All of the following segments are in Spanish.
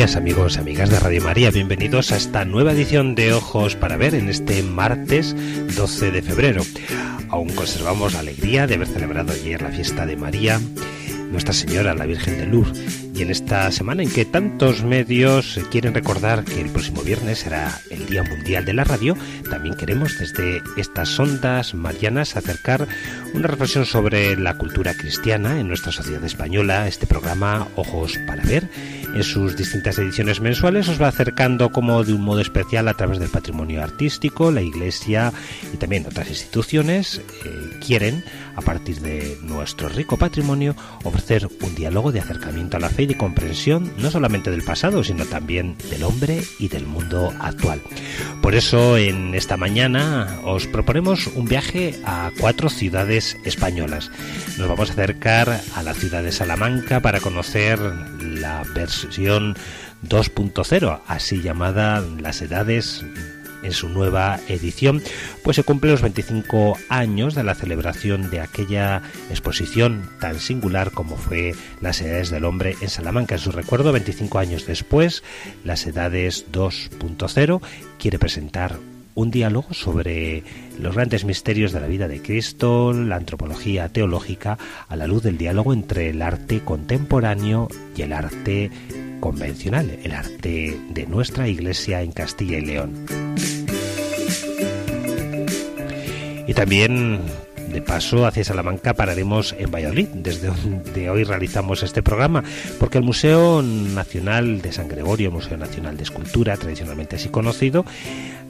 Amigos y amigas de Radio María, bienvenidos a esta nueva edición de Ojos para Ver en este martes 12 de febrero. Aún conservamos la alegría de haber celebrado ayer la fiesta de María, Nuestra Señora, la Virgen de Lourdes y en esta semana en que tantos medios quieren recordar que el próximo viernes será el Día Mundial de la Radio, también queremos desde estas ondas marianas acercar una reflexión sobre la cultura cristiana en nuestra sociedad española. Este programa Ojos para Ver, en sus distintas ediciones mensuales, os va acercando como de un modo especial a través del patrimonio artístico, la Iglesia y también otras instituciones eh, quieren, a partir de nuestro rico patrimonio, ofrecer un diálogo de acercamiento a la fe y comprensión no solamente del pasado, sino también del hombre y del mundo actual. Por eso en esta mañana os proponemos un viaje a cuatro ciudades españolas. Nos vamos a acercar a la ciudad de Salamanca para conocer la versión 2.0, así llamada las edades en su nueva edición, pues se cumple los 25 años de la celebración de aquella exposición tan singular como fue Las Edades del Hombre en Salamanca. En su recuerdo, 25 años después, Las Edades 2.0 quiere presentar un diálogo sobre los grandes misterios de la vida de Cristo, la antropología teológica, a la luz del diálogo entre el arte contemporáneo y el arte convencional, el arte de nuestra iglesia en Castilla y León. Y también de paso hacia Salamanca pararemos en Valladolid, desde donde hoy realizamos este programa, porque el Museo Nacional de San Gregorio, Museo Nacional de Escultura, tradicionalmente así conocido,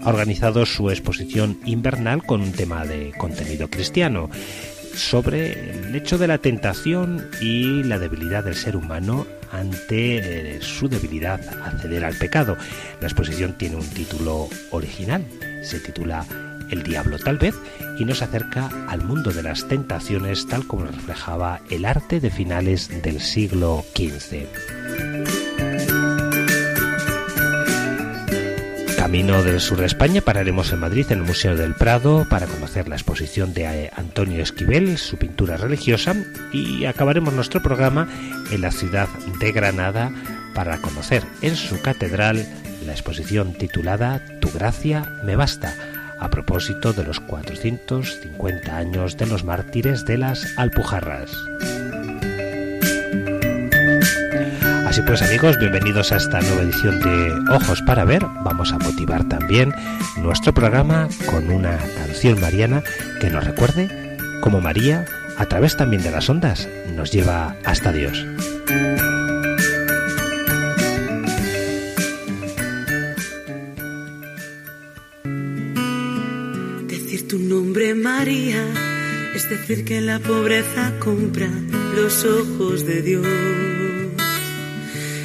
ha organizado su exposición invernal con un tema de contenido cristiano sobre el hecho de la tentación y la debilidad del ser humano ante eh, su debilidad a ceder al pecado. La exposición tiene un título original, se titula El diablo tal vez y nos acerca al mundo de las tentaciones tal como reflejaba el arte de finales del siglo XV. Camino del sur de España pararemos en Madrid en el Museo del Prado para conocer la exposición de eh, Antonio Esquivel, su pintura religiosa y acabaremos nuestro programa en la ciudad de Granada para conocer en su catedral la exposición titulada Tu gracia me basta a propósito de los 450 años de los mártires de las Alpujarras. Así pues amigos, bienvenidos a esta nueva edición de Ojos para Ver. Vamos a motivar también nuestro programa con una canción mariana que nos recuerde cómo María, a través también de las ondas, nos lleva hasta Dios. Es decir que la pobreza compra los ojos de Dios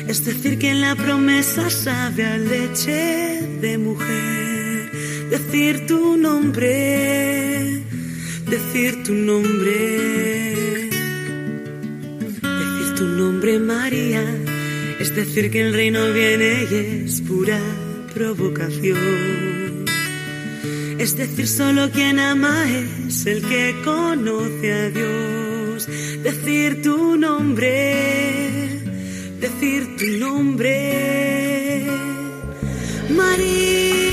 es decir, que la promesa sabe a leche de mujer. Decir tu nombre, decir tu nombre. Decir tu nombre, María, es decir, que el reino viene y es pura provocación. Es decir, solo quien ama es el que conoce a Dios. Decir tu nombre decir tu nombre. María,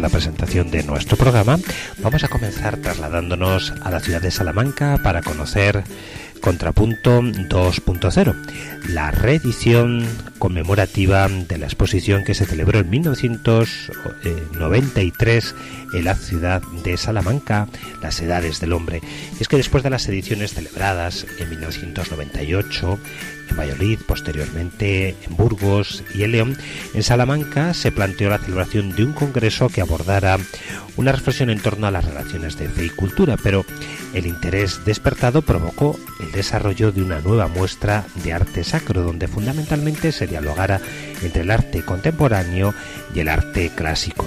la presentación de nuestro programa, vamos a comenzar trasladándonos a la ciudad de Salamanca para conocer Contrapunto 2.0, la reedición conmemorativa de la exposición que se celebró en 1993 en la ciudad de Salamanca, Las Edades del Hombre. Y es que después de las ediciones celebradas en 1998, en Valladolid, posteriormente en Burgos y en León, en Salamanca se planteó la celebración de un congreso que abordara una reflexión en torno a las relaciones de fe y cultura, pero el interés despertado provocó el desarrollo de una nueva muestra de arte sacro, donde fundamentalmente se dialogara entre el arte contemporáneo y el arte clásico.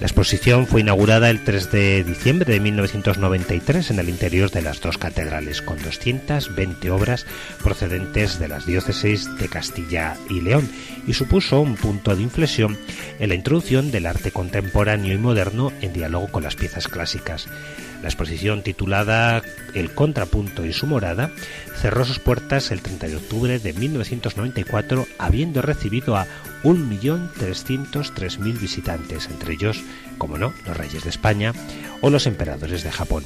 La exposición fue inaugurada el 3 de diciembre de 1993 en el interior de las dos catedrales, con 220 obras procedentes de las diócesis de Castilla y León, y supuso un punto de inflexión en la introducción del arte contemporáneo y moderno en diálogo con las piezas clásicas. La exposición titulada El contrapunto y su morada cerró sus puertas el 30 de octubre de 1994, habiendo recibido a 1.303.000 visitantes, entre ellos, como no, los reyes de España o los emperadores de Japón.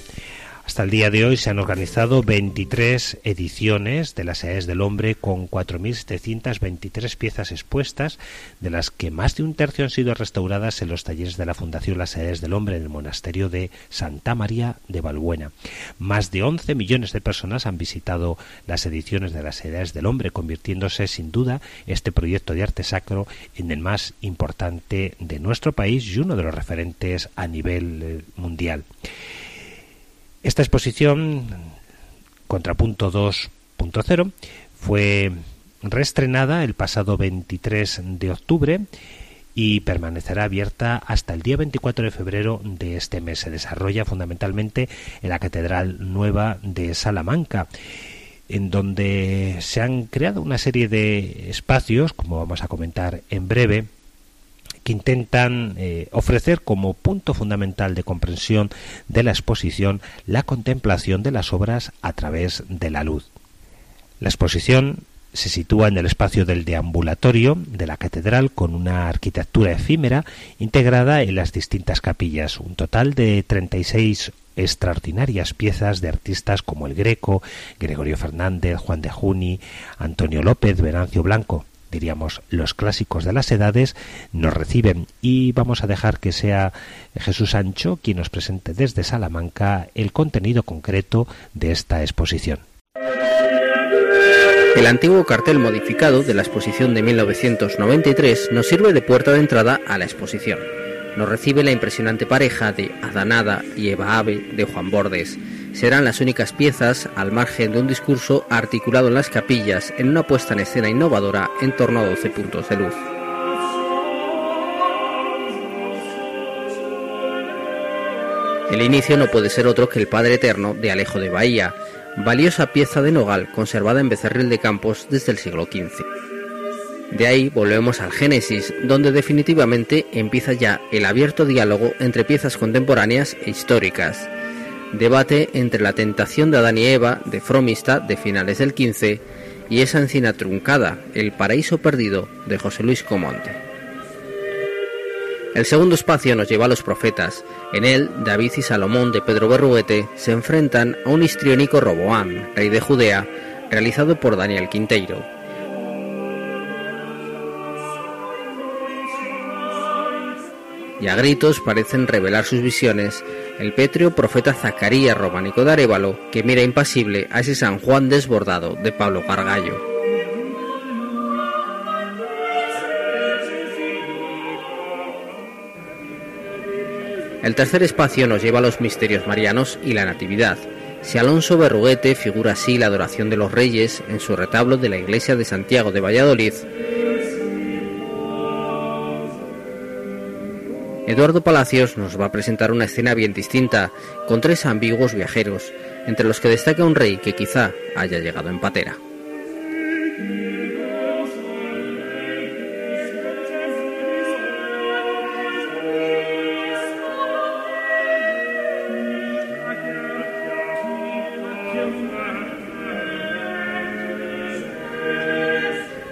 Hasta el día de hoy se han organizado 23 ediciones de las Edades del Hombre con 4.723 piezas expuestas, de las que más de un tercio han sido restauradas en los talleres de la Fundación Las Edades del Hombre en el monasterio de Santa María de Valbuena. Más de 11 millones de personas han visitado las ediciones de las Edades del Hombre, convirtiéndose sin duda este proyecto de arte sacro en el más importante de nuestro país y uno de los referentes a nivel eh, mundial. Esta exposición, Contrapunto 2.0, fue reestrenada el pasado 23 de octubre y permanecerá abierta hasta el día 24 de febrero de este mes. Se desarrolla fundamentalmente en la Catedral Nueva de Salamanca en donde se han creado una serie de espacios, como vamos a comentar en breve, que intentan eh, ofrecer como punto fundamental de comprensión de la exposición la contemplación de las obras a través de la luz. La exposición se sitúa en el espacio del deambulatorio de la catedral con una arquitectura efímera integrada en las distintas capillas, un total de 36 extraordinarias piezas de artistas como el Greco, Gregorio Fernández, Juan de Juni, Antonio López, Venancio Blanco diríamos, los clásicos de las edades, nos reciben y vamos a dejar que sea Jesús Sancho quien nos presente desde Salamanca el contenido concreto de esta exposición. El antiguo cartel modificado de la exposición de 1993 nos sirve de puerta de entrada a la exposición. Nos recibe la impresionante pareja de Adanada y Eva Ave de Juan Bordes, serán las únicas piezas al margen de un discurso articulado en las capillas en una puesta en escena innovadora en torno a 12 puntos de luz. El inicio no puede ser otro que el Padre Eterno de Alejo de Bahía, valiosa pieza de nogal conservada en Becerril de Campos desde el siglo XV. De ahí volvemos al Génesis, donde definitivamente empieza ya el abierto diálogo entre piezas contemporáneas e históricas, debate entre la tentación de Adán y Eva de Fromista de finales del 15 y esa encina truncada, El paraíso perdido de José Luis Comonte. El segundo espacio nos lleva a los profetas. En él, David y Salomón de Pedro Berruguete se enfrentan a un histriónico Roboam, rey de Judea, realizado por Daniel Quinteiro. y a gritos parecen revelar sus visiones el pétreo profeta Zacarías románico de Arevalo, que mira impasible a ese San Juan desbordado de Pablo Gargallo. El tercer espacio nos lleva a los misterios marianos y la Natividad. Si Alonso Berruguete figura así la adoración de los reyes en su retablo de la iglesia de Santiago de Valladolid, Eduardo Palacios nos va a presentar una escena bien distinta, con tres ambiguos viajeros, entre los que destaca un rey que quizá haya llegado en patera.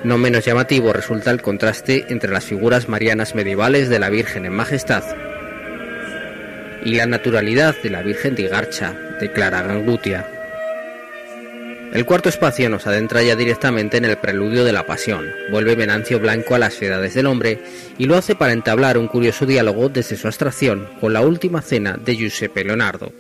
No menos llamativo resulta el contraste entre las figuras marianas medievales de la Virgen en Majestad y la naturalidad de la Virgen de Garcha, de Clara Gangutia. El cuarto espacio nos adentra ya directamente en el preludio de la pasión, vuelve Venancio Blanco a las ciudades del hombre y lo hace para entablar un curioso diálogo desde su abstracción con la última cena de Giuseppe Leonardo.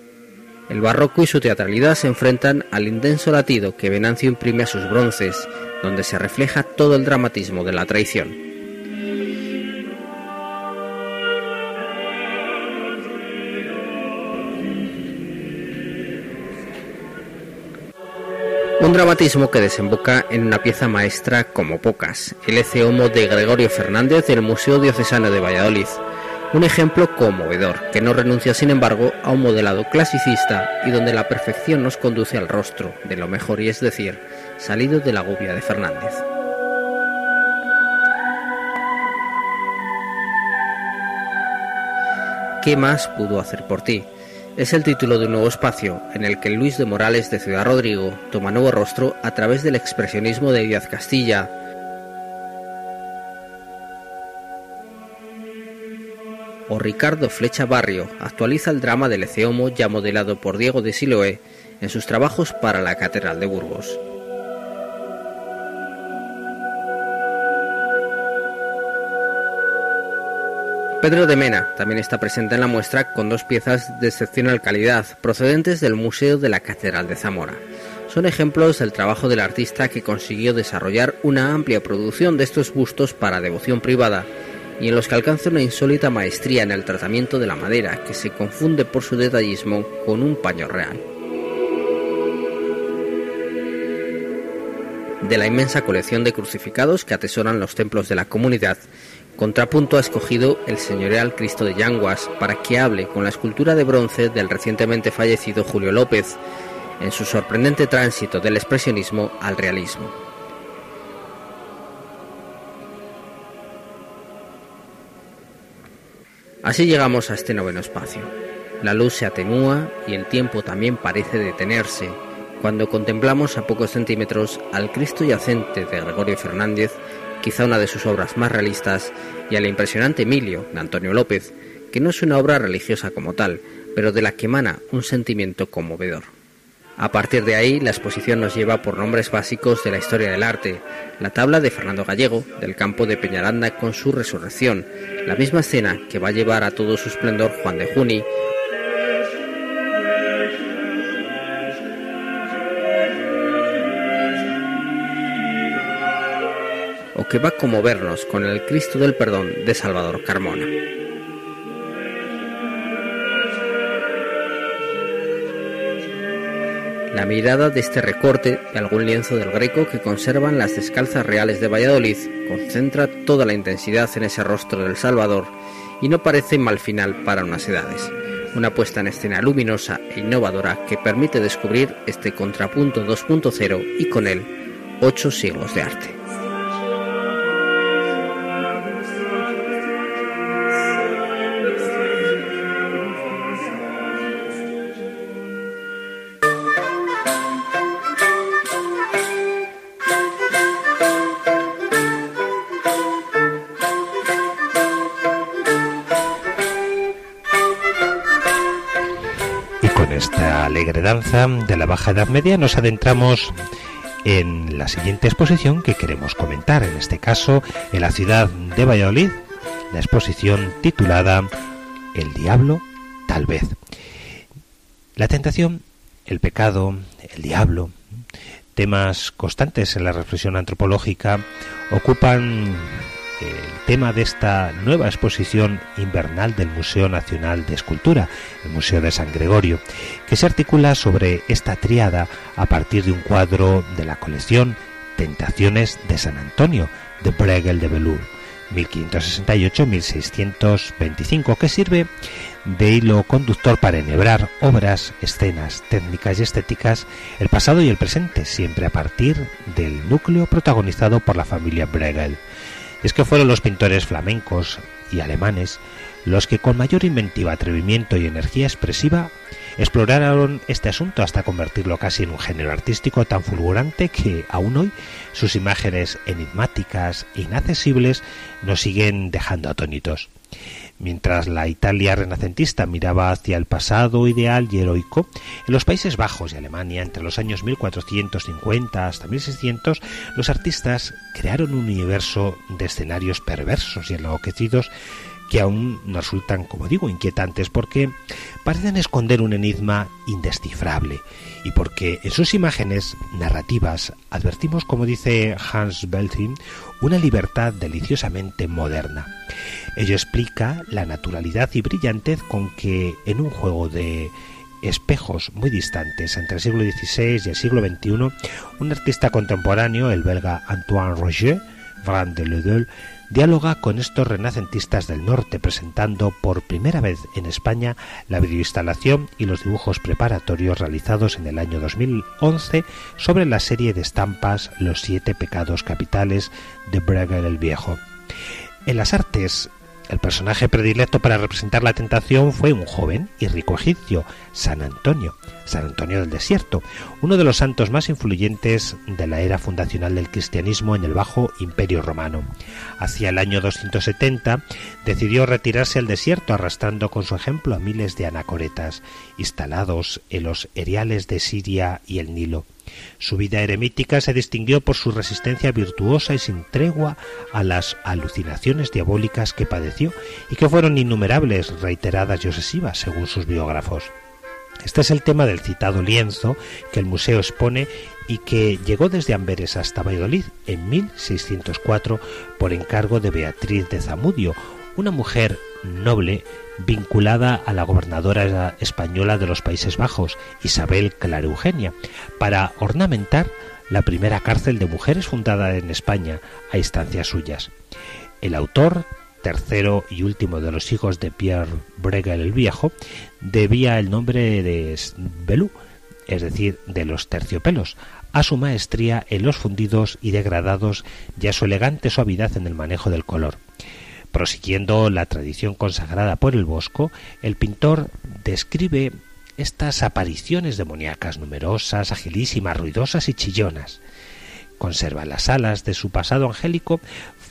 El barroco y su teatralidad se enfrentan al intenso latido que Venancio imprime a sus bronces, donde se refleja todo el dramatismo de la traición. Un dramatismo que desemboca en una pieza maestra como pocas, el Ece Homo de Gregorio Fernández del Museo Diocesano de Valladolid. Un ejemplo conmovedor, que no renuncia sin embargo a un modelado clasicista y donde la perfección nos conduce al rostro de lo mejor y es decir, salido de la gubia de Fernández. ¿Qué más pudo hacer por ti? es el título de un nuevo espacio en el que Luis de Morales de Ciudad Rodrigo toma nuevo rostro a través del expresionismo de Díaz Castilla. O Ricardo Flecha Barrio actualiza el drama del Eceomo ya modelado por Diego de Siloé en sus trabajos para la Catedral de Burgos. Pedro de Mena también está presente en la muestra con dos piezas de excepcional calidad procedentes del Museo de la Catedral de Zamora. Son ejemplos del trabajo del artista que consiguió desarrollar una amplia producción de estos bustos para devoción privada y en los que alcanza una insólita maestría en el tratamiento de la madera que se confunde por su detallismo con un paño real. De la inmensa colección de crucificados que atesoran los templos de la comunidad, Contrapunto ha escogido el señorial Cristo de Yanguas para que hable con la escultura de bronce del recientemente fallecido Julio López en su sorprendente tránsito del expresionismo al realismo. Así llegamos a este noveno espacio. La luz se atenúa y el tiempo también parece detenerse cuando contemplamos a pocos centímetros al Cristo yacente de Gregorio Fernández quizá una de sus obras más realistas, y al impresionante Emilio, de Antonio López, que no es una obra religiosa como tal, pero de la que emana un sentimiento conmovedor. A partir de ahí, la exposición nos lleva por nombres básicos de la historia del arte, la tabla de Fernando Gallego, del campo de Peñaranda con su resurrección, la misma escena que va a llevar a todo su esplendor Juan de Juni, o que va a conmovernos con el Cristo del Perdón de Salvador Carmona. La mirada de este recorte de algún lienzo del Greco que conservan las descalzas reales de Valladolid concentra toda la intensidad en ese rostro del Salvador y no parece mal final para unas edades. Una puesta en escena luminosa e innovadora que permite descubrir este contrapunto 2.0 y con él ocho siglos de arte. De la Baja Edad Media nos adentramos en la siguiente exposición que queremos comentar, en este caso en la ciudad de Valladolid, la exposición titulada El diablo tal vez. La tentación, el pecado, el diablo, temas constantes en la reflexión antropológica, ocupan el tema de esta nueva exposición invernal del Museo Nacional de Escultura, el Museo de San Gregorio, que se articula sobre esta triada a partir de un cuadro de la colección Tentaciones de San Antonio de Bregel de Belur, 1568-1625, que sirve de hilo conductor para enhebrar obras, escenas, técnicas y estéticas, el pasado y el presente, siempre a partir del núcleo protagonizado por la familia Bregel es que fueron los pintores flamencos y alemanes los que con mayor inventiva, atrevimiento y energía expresiva Exploraron este asunto hasta convertirlo casi en un género artístico tan fulgurante que aún hoy sus imágenes enigmáticas e inaccesibles nos siguen dejando atónitos. Mientras la Italia renacentista miraba hacia el pasado ideal y heroico, en los Países Bajos y Alemania, entre los años 1450 hasta 1600, los artistas crearon un universo de escenarios perversos y enloquecidos que aún nos resultan, como digo, inquietantes porque parecen esconder un enigma indescifrable y porque en sus imágenes narrativas advertimos, como dice Hans Belting, una libertad deliciosamente moderna. Ello explica la naturalidad y brillantez con que en un juego de espejos muy distantes entre el siglo XVI y el siglo XXI, un artista contemporáneo, el belga Antoine Roger, Van de Ledel, dialoga con estos renacentistas del norte, presentando por primera vez en España la videoinstalación y los dibujos preparatorios realizados en el año 2011 sobre la serie de estampas Los siete pecados capitales de Breger el Viejo. En las artes el personaje predilecto para representar la tentación fue un joven y rico egipcio, San Antonio, San Antonio del Desierto, uno de los santos más influyentes de la era fundacional del cristianismo en el Bajo Imperio Romano. Hacia el año 270 decidió retirarse al desierto arrastrando con su ejemplo a miles de anacoretas instalados en los eriales de Siria y el Nilo. Su vida eremítica se distinguió por su resistencia virtuosa y sin tregua a las alucinaciones diabólicas que padeció y que fueron innumerables, reiteradas y obsesivas, según sus biógrafos. Este es el tema del citado lienzo que el museo expone y que llegó desde Amberes hasta Valladolid en 1604 por encargo de Beatriz de Zamudio, una mujer noble vinculada a la gobernadora española de los Países Bajos, Isabel Clara Eugenia, para ornamentar la primera cárcel de mujeres fundada en España a instancias suyas. El autor, tercero y último de los hijos de Pierre Bregal el Viejo, debía el nombre de Belú, es decir, de los terciopelos, a su maestría en los fundidos y degradados y a su elegante suavidad en el manejo del color. Prosiguiendo la tradición consagrada por el Bosco, el pintor describe estas apariciones demoníacas numerosas, agilísimas, ruidosas y chillonas. Conserva las alas de su pasado angélico,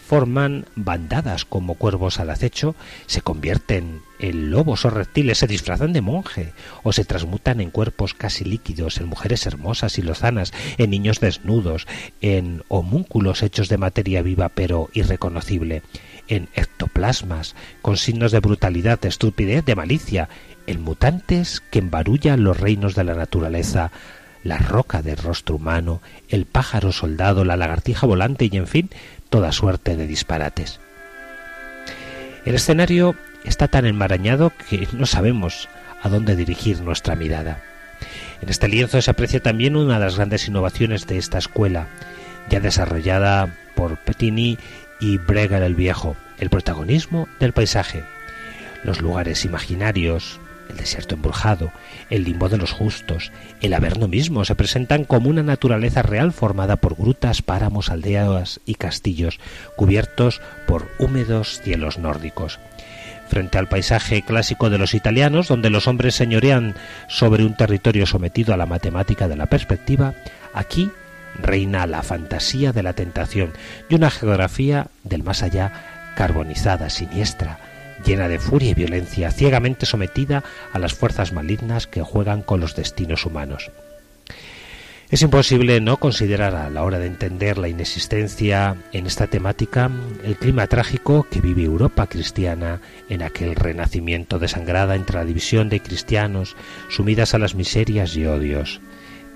forman bandadas como cuervos al acecho, se convierten en lobos o reptiles, se disfrazan de monje o se transmutan en cuerpos casi líquidos, en mujeres hermosas y lozanas, en niños desnudos, en homúnculos hechos de materia viva pero irreconocible, en ectoplasmas, con signos de brutalidad, de estupidez, de malicia, en mutantes que embarullan los reinos de la naturaleza, la roca de rostro humano, el pájaro soldado, la lagartija volante y en fin, toda suerte de disparates. El escenario está tan enmarañado que no sabemos a dónde dirigir nuestra mirada. En este lienzo se aprecia también una de las grandes innovaciones de esta escuela, ya desarrollada por Petini y Bregar el Viejo, el protagonismo del paisaje, los lugares imaginarios, el desierto embrujado, el limbo de los justos, el Averno mismo se presentan como una naturaleza real formada por grutas, páramos, aldeas y castillos, cubiertos por húmedos cielos nórdicos. Frente al paisaje clásico de los italianos, donde los hombres señorean sobre un territorio sometido a la matemática de la perspectiva, aquí reina la fantasía de la tentación y una geografía del más allá carbonizada, siniestra, llena de furia y violencia, ciegamente sometida a las fuerzas malignas que juegan con los destinos humanos. Es imposible no considerar a la hora de entender la inexistencia en esta temática el clima trágico que vive Europa cristiana en aquel renacimiento desangrada entre la división de cristianos sumidas a las miserias y odios.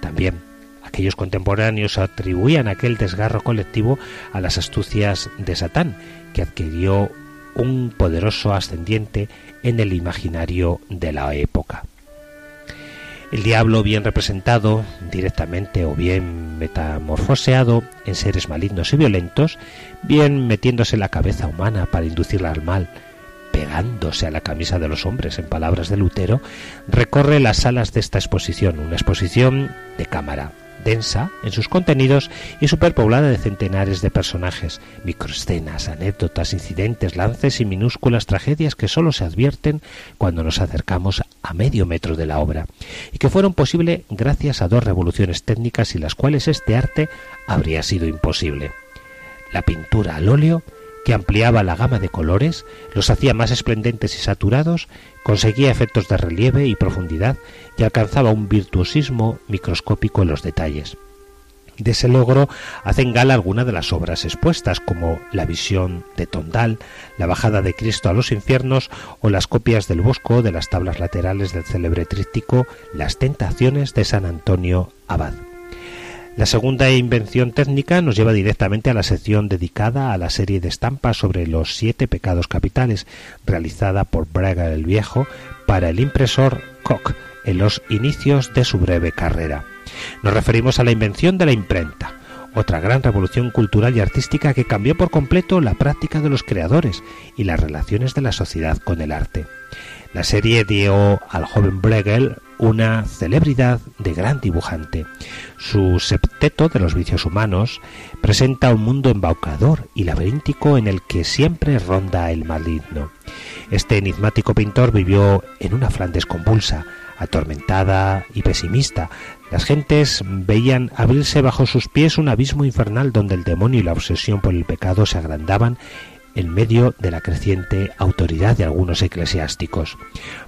También aquellos contemporáneos atribuían aquel desgarro colectivo a las astucias de Satán, que adquirió un poderoso ascendiente en el imaginario de la época. El diablo bien representado, directamente o bien metamorfoseado en seres malignos y violentos, bien metiéndose en la cabeza humana para inducirla al mal, pegándose a la camisa de los hombres, en palabras de Lutero, recorre las salas de esta exposición, una exposición de cámara, densa en sus contenidos y superpoblada de centenares de personajes, microescenas, anécdotas, incidentes, lances y minúsculas tragedias que solo se advierten cuando nos acercamos a medio metro de la obra, y que fueron posible gracias a dos revoluciones técnicas sin las cuales este arte habría sido imposible. La pintura al óleo que ampliaba la gama de colores, los hacía más esplendentes y saturados, conseguía efectos de relieve y profundidad y alcanzaba un virtuosismo microscópico en los detalles. De ese logro hacen gala algunas de las obras expuestas, como la visión de Tondal, la bajada de Cristo a los infiernos o las copias del Bosco de las tablas laterales del célebre tríptico Las tentaciones de San Antonio Abad. La segunda invención técnica nos lleva directamente a la sección dedicada a la serie de estampas sobre los siete pecados capitales, realizada por Braga el Viejo para el impresor Koch en los inicios de su breve carrera. Nos referimos a la invención de la imprenta, otra gran revolución cultural y artística que cambió por completo la práctica de los creadores y las relaciones de la sociedad con el arte. La serie dio al joven Bregel una celebridad de gran dibujante. Su septeto de los vicios humanos presenta un mundo embaucador y laberíntico en el que siempre ronda el maligno. Este enigmático pintor vivió en una Flandes convulsa, atormentada y pesimista. Las gentes veían abrirse bajo sus pies un abismo infernal donde el demonio y la obsesión por el pecado se agrandaban en medio de la creciente autoridad de algunos eclesiásticos.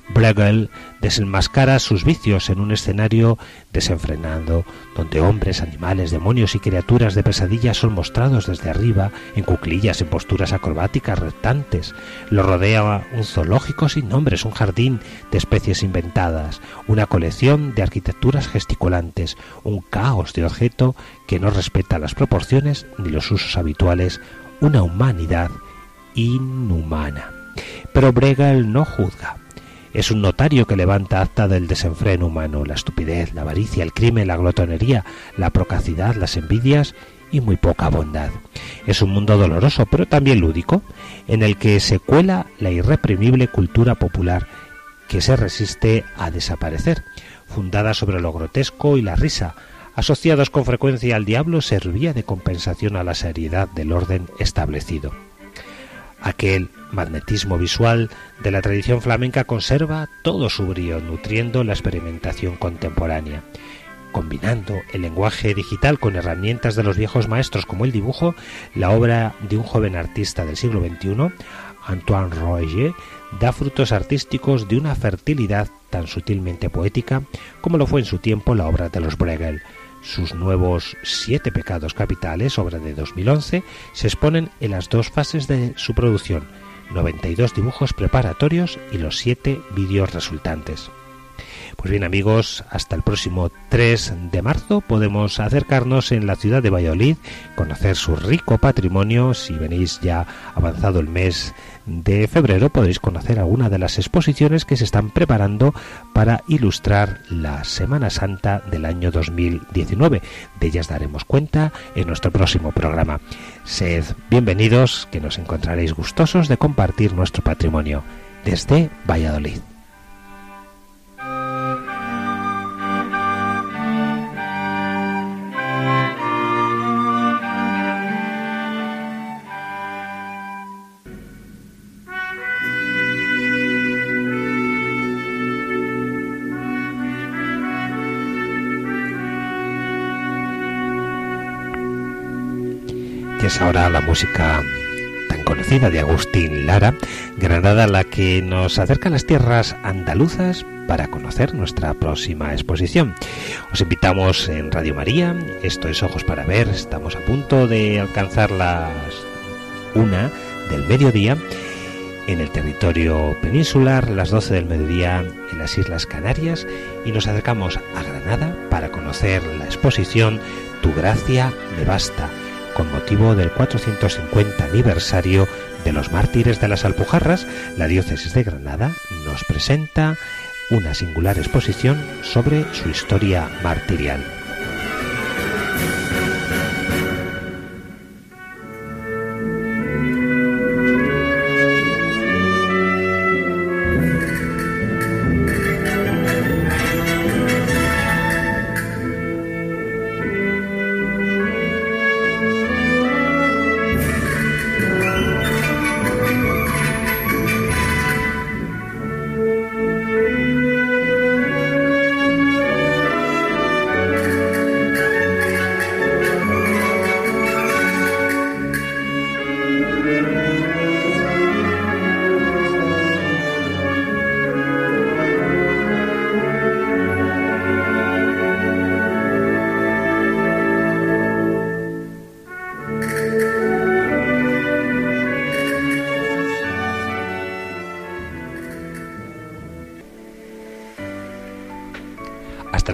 Bruegel desenmascara sus vicios en un escenario desenfrenado, donde hombres, animales, demonios y criaturas de pesadilla son mostrados desde arriba, en cuclillas, en posturas acrobáticas reptantes. Lo rodea un zoológico sin nombres, un jardín de especies inventadas, una colección de arquitecturas gesticulantes, un caos de objeto que no respeta las proporciones ni los usos habituales, una humanidad inhumana. Pero Bregel no juzga. Es un notario que levanta acta del desenfreno humano, la estupidez, la avaricia, el crimen, la glotonería, la procacidad, las envidias y muy poca bondad. Es un mundo doloroso, pero también lúdico, en el que se cuela la irreprimible cultura popular que se resiste a desaparecer, fundada sobre lo grotesco y la risa, asociados con frecuencia al diablo, servía de compensación a la seriedad del orden establecido. Aquel magnetismo visual de la tradición flamenca conserva todo su brío, nutriendo la experimentación contemporánea. Combinando el lenguaje digital con herramientas de los viejos maestros como el dibujo, la obra de un joven artista del siglo XXI, Antoine Roger, da frutos artísticos de una fertilidad tan sutilmente poética como lo fue en su tiempo la obra de los Bruegel, sus nuevos siete pecados capitales, obra de 2011, se exponen en las dos fases de su producción, 92 dibujos preparatorios y los siete vídeos resultantes. Pues bien amigos, hasta el próximo 3 de marzo podemos acercarnos en la ciudad de Valladolid, conocer su rico patrimonio. Si venís ya avanzado el mes de febrero podréis conocer alguna de las exposiciones que se están preparando para ilustrar la Semana Santa del año 2019. De ellas daremos cuenta en nuestro próximo programa. Sed bienvenidos, que nos encontraréis gustosos de compartir nuestro patrimonio desde Valladolid. Es ahora la música tan conocida de Agustín Lara, Granada la que nos acerca a las tierras andaluzas para conocer nuestra próxima exposición. Os invitamos en Radio María, esto es Ojos para Ver, estamos a punto de alcanzar las una del mediodía en el territorio peninsular, las 12 del mediodía en las Islas Canarias y nos acercamos a Granada para conocer la exposición Tu gracia me basta con motivo del 450 aniversario de los mártires de las Alpujarras, la diócesis de Granada nos presenta una singular exposición sobre su historia martirial.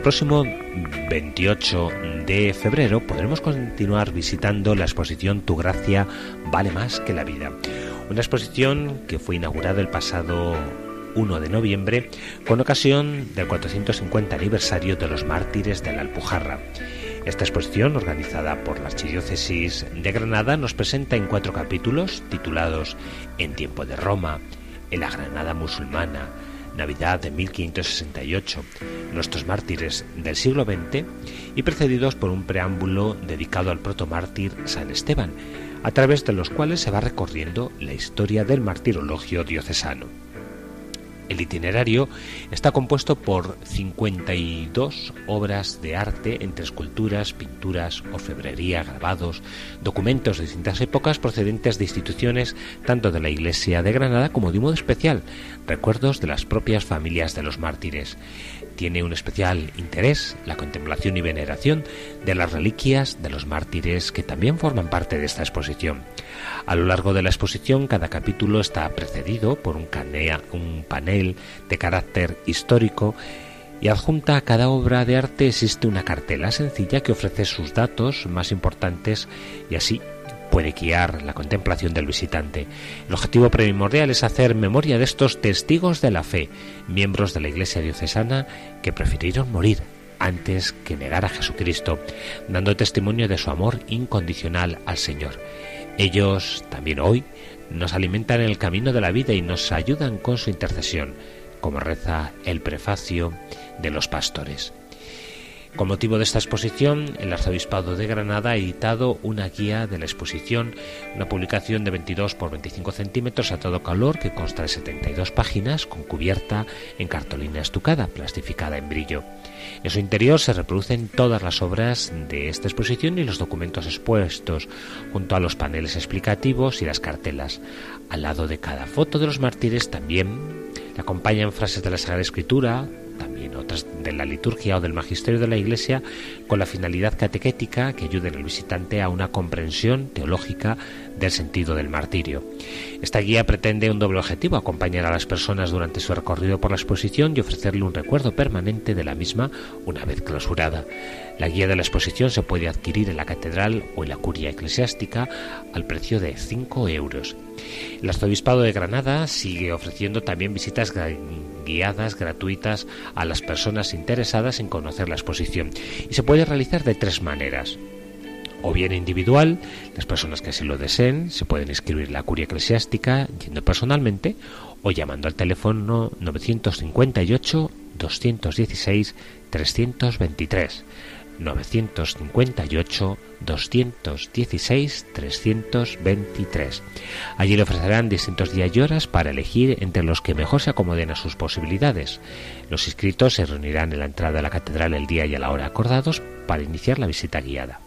Próximo 28 de febrero podremos continuar visitando la exposición Tu gracia vale más que la vida. Una exposición que fue inaugurada el pasado 1 de noviembre con ocasión del 450 aniversario de los mártires de la Alpujarra. Esta exposición, organizada por la Archidiócesis de Granada, nos presenta en cuatro capítulos titulados En tiempo de Roma, En la Granada musulmana, Navidad de 1568, Nuestros mártires del siglo XX y precedidos por un preámbulo dedicado al protomártir San Esteban, a través de los cuales se va recorriendo la historia del martirologio diocesano. El itinerario está compuesto por 52 obras de arte entre esculturas, pinturas, orfebrería, grabados, documentos de distintas épocas procedentes de instituciones tanto de la Iglesia de Granada como de un modo especial, recuerdos de las propias familias de los mártires. Tiene un especial interés la contemplación y veneración de las reliquias de los mártires que también forman parte de esta exposición. A lo largo de la exposición, cada capítulo está precedido por un, un panel de carácter histórico y adjunta a cada obra de arte existe una cartela sencilla que ofrece sus datos más importantes y así puede guiar la contemplación del visitante. El objetivo primordial es hacer memoria de estos testigos de la fe, miembros de la Iglesia diocesana que prefirieron morir antes que negar a Jesucristo, dando testimonio de su amor incondicional al Señor. Ellos también hoy nos alimentan en el camino de la vida y nos ayudan con su intercesión, como reza el prefacio de los pastores. Con motivo de esta exposición, el Arzobispado de Granada ha editado una guía de la exposición, una publicación de 22 por 25 centímetros a todo calor que consta de 72 páginas con cubierta en cartolina estucada, plastificada en brillo. En su interior se reproducen todas las obras de esta exposición y los documentos expuestos, junto a los paneles explicativos y las cartelas. Al lado de cada foto de los mártires también acompañan frases de la Sagrada Escritura, también otras de la liturgia o del magisterio de la Iglesia, con la finalidad catequética que ayuden al visitante a una comprensión teológica del sentido del martirio. Esta guía pretende un doble objetivo, acompañar a las personas durante su recorrido por la exposición y ofrecerle un recuerdo permanente de la misma una vez clausurada. La guía de la exposición se puede adquirir en la catedral o en la curia eclesiástica al precio de 5 euros. El Arzobispado de Granada sigue ofreciendo también visitas guiadas gratuitas a las personas interesadas en conocer la exposición. Y se puede realizar de tres maneras. O bien individual, las personas que así lo deseen se pueden inscribir en la curia eclesiástica yendo personalmente o llamando al teléfono 958 216 323 958 216 323. Allí le ofrecerán distintos días y horas para elegir entre los que mejor se acomoden a sus posibilidades. Los inscritos se reunirán en la entrada a la catedral el día y a la hora acordados para iniciar la visita guiada.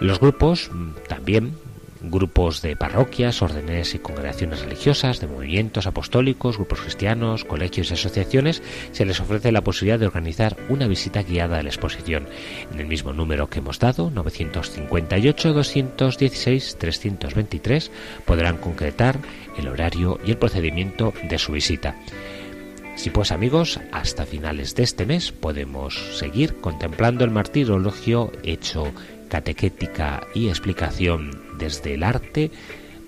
Los grupos mm, también grupos de parroquias, órdenes y congregaciones religiosas, de movimientos apostólicos, grupos cristianos, colegios y asociaciones, se les ofrece la posibilidad de organizar una visita guiada a la exposición. En el mismo número que hemos dado, 958-216-323, podrán concretar el horario y el procedimiento de su visita. Si pues amigos, hasta finales de este mes podemos seguir contemplando el martirologio hecho catequética y explicación desde el arte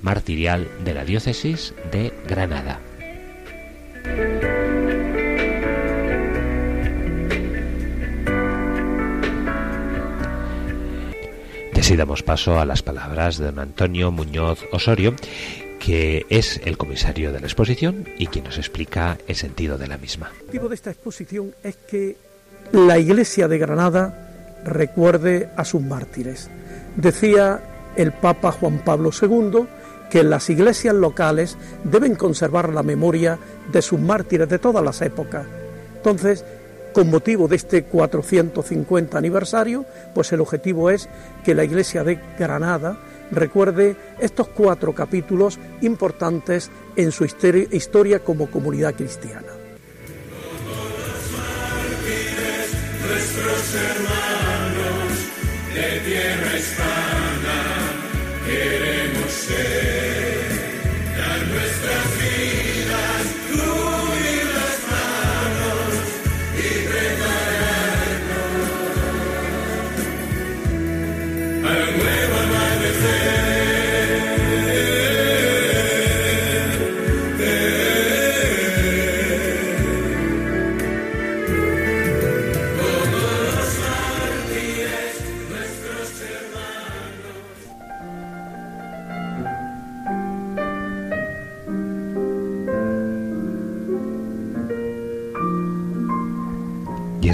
martirial de la diócesis de Granada. Y paso a las palabras de don Antonio Muñoz Osorio, que es el comisario de la exposición y quien nos explica el sentido de la misma. El motivo de esta exposición es que la Iglesia de Granada recuerde a sus mártires. Decía el Papa Juan Pablo II que las iglesias locales deben conservar la memoria de sus mártires de todas las épocas. Entonces, con motivo de este 450 aniversario, pues el objetivo es que la iglesia de Granada recuerde estos cuatro capítulos importantes en su historia como comunidad cristiana. de tierra hispana queremos ser,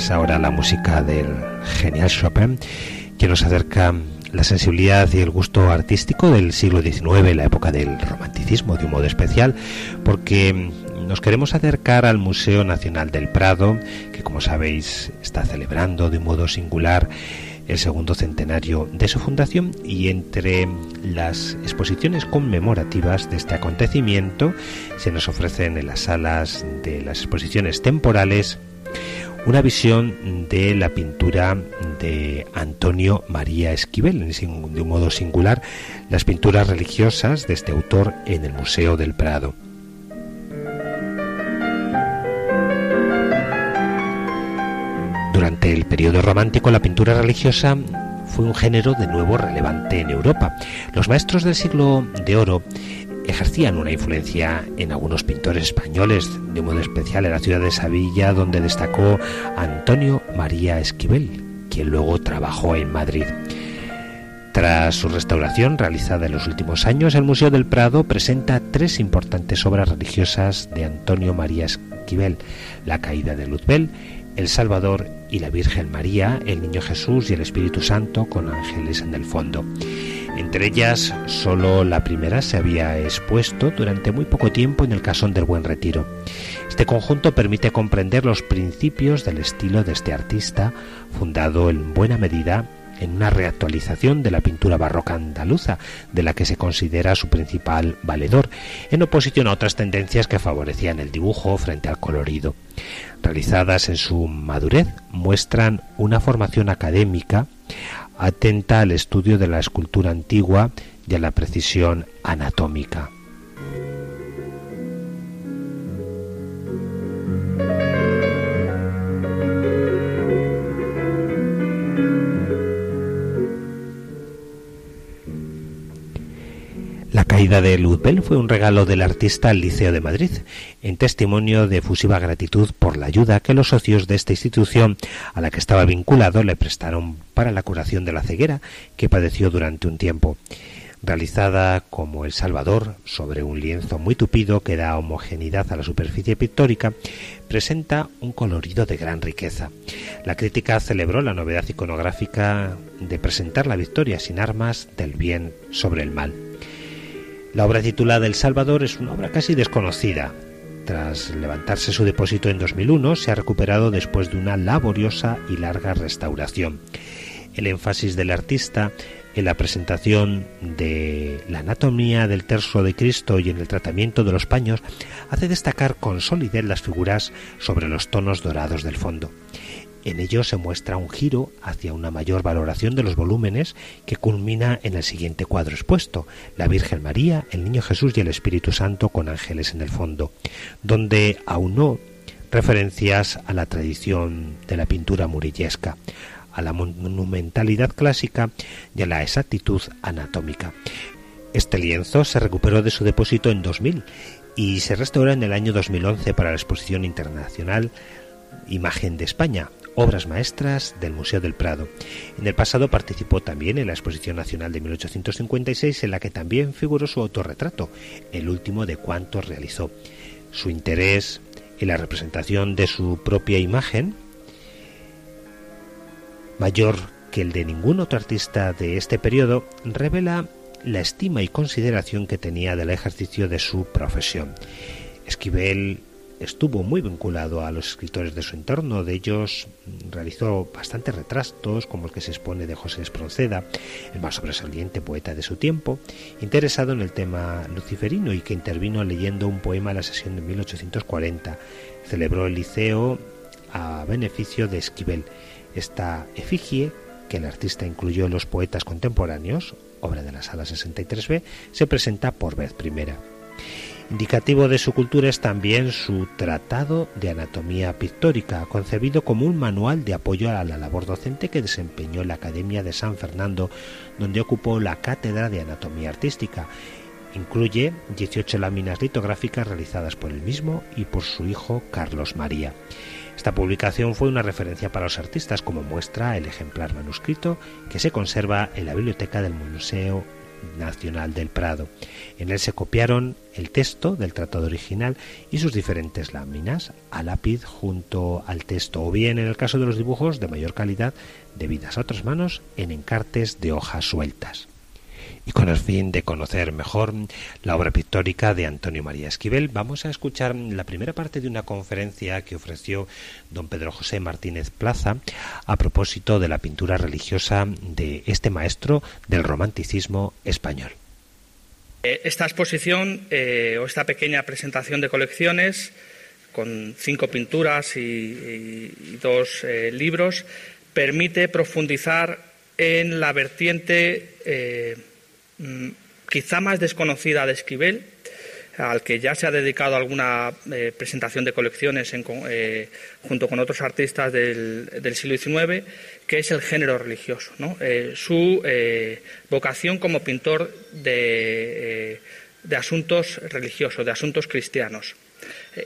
es ahora la música del genial Chopin que nos acerca la sensibilidad y el gusto artístico del siglo XIX, la época del romanticismo de un modo especial, porque nos queremos acercar al Museo Nacional del Prado, que como sabéis está celebrando de un modo singular el segundo centenario de su fundación y entre las exposiciones conmemorativas de este acontecimiento se nos ofrecen en las salas de las exposiciones temporales una visión de la pintura de Antonio María Esquivel, de un modo singular, las pinturas religiosas de este autor en el Museo del Prado. Durante el periodo romántico la pintura religiosa fue un género de nuevo relevante en Europa. Los maestros del siglo de oro ejercían una influencia en algunos pintores españoles, de modo especial en la ciudad de Sevilla, donde destacó Antonio María Esquivel, quien luego trabajó en Madrid. Tras su restauración realizada en los últimos años, el Museo del Prado presenta tres importantes obras religiosas de Antonio María Esquivel, La caída de Luzbel, El Salvador y la Virgen María, el Niño Jesús y el Espíritu Santo con ángeles en el fondo. Entre ellas, solo la primera se había expuesto durante muy poco tiempo en el Casón del Buen Retiro. Este conjunto permite comprender los principios del estilo de este artista, fundado en buena medida en una reactualización de la pintura barroca andaluza, de la que se considera su principal valedor, en oposición a otras tendencias que favorecían el dibujo frente al colorido. Realizadas en su madurez, muestran una formación académica atenta al estudio de la escultura antigua y a la precisión anatómica. Caída de Luzbel fue un regalo del artista al Liceo de Madrid, en testimonio de efusiva gratitud por la ayuda que los socios de esta institución a la que estaba vinculado le prestaron para la curación de la ceguera que padeció durante un tiempo. Realizada como El Salvador sobre un lienzo muy tupido que da homogeneidad a la superficie pictórica, presenta un colorido de gran riqueza. La crítica celebró la novedad iconográfica de presentar la victoria sin armas del bien sobre el mal. La obra titulada El Salvador es una obra casi desconocida. Tras levantarse su depósito en 2001, se ha recuperado después de una laboriosa y larga restauración. El énfasis del artista en la presentación de la anatomía del terzo de Cristo y en el tratamiento de los paños hace destacar con solidez las figuras sobre los tonos dorados del fondo. En ello se muestra un giro hacia una mayor valoración de los volúmenes que culmina en el siguiente cuadro expuesto, la Virgen María, el Niño Jesús y el Espíritu Santo con ángeles en el fondo, donde aunó referencias a la tradición de la pintura murillesca, a la monumentalidad clásica y a la exactitud anatómica. Este lienzo se recuperó de su depósito en 2000 y se restauró en el año 2011 para la exposición internacional Imagen de España, obras maestras del Museo del Prado. En el pasado participó también en la Exposición Nacional de 1856, en la que también figuró su autorretrato, el último de cuantos realizó. Su interés en la representación de su propia imagen, mayor que el de ningún otro artista de este periodo, revela la estima y consideración que tenía del ejercicio de su profesión. Esquivel estuvo muy vinculado a los escritores de su entorno. De ellos realizó bastantes retratos, como el que se expone de José Espronceda, el más sobresaliente poeta de su tiempo, interesado en el tema luciferino y que intervino leyendo un poema a la sesión de 1840. Celebró el liceo a beneficio de Esquivel. Esta efigie, que el artista incluyó en los poetas contemporáneos, obra de la sala 63B, se presenta por vez primera. Indicativo de su cultura es también su Tratado de Anatomía Pictórica, concebido como un manual de apoyo a la labor docente que desempeñó en la Academia de San Fernando, donde ocupó la cátedra de Anatomía Artística. Incluye 18 láminas litográficas realizadas por él mismo y por su hijo Carlos María. Esta publicación fue una referencia para los artistas, como muestra el ejemplar manuscrito que se conserva en la biblioteca del Museo Nacional del Prado. En él se copiaron el texto del tratado original y sus diferentes láminas a lápiz junto al texto, o bien en el caso de los dibujos de mayor calidad, debidas a otras manos en encartes de hojas sueltas y con el fin de conocer mejor la obra pictórica de Antonio María Esquivel, vamos a escuchar la primera parte de una conferencia que ofreció don Pedro José Martínez Plaza a propósito de la pintura religiosa de este maestro del romanticismo español. Eh, esta exposición eh, o esta pequeña presentación de colecciones con cinco pinturas y, dos eh, libros permite profundizar en la vertiente quizá más desconocida de Esquivel, al que ya se ha dedicado alguna eh, presentación de colecciones eh, junto con otros artistas del, siglo XIX, que es el género religioso. Eh, su vocación como pintor de, asuntos religiosos, de asuntos cristianos.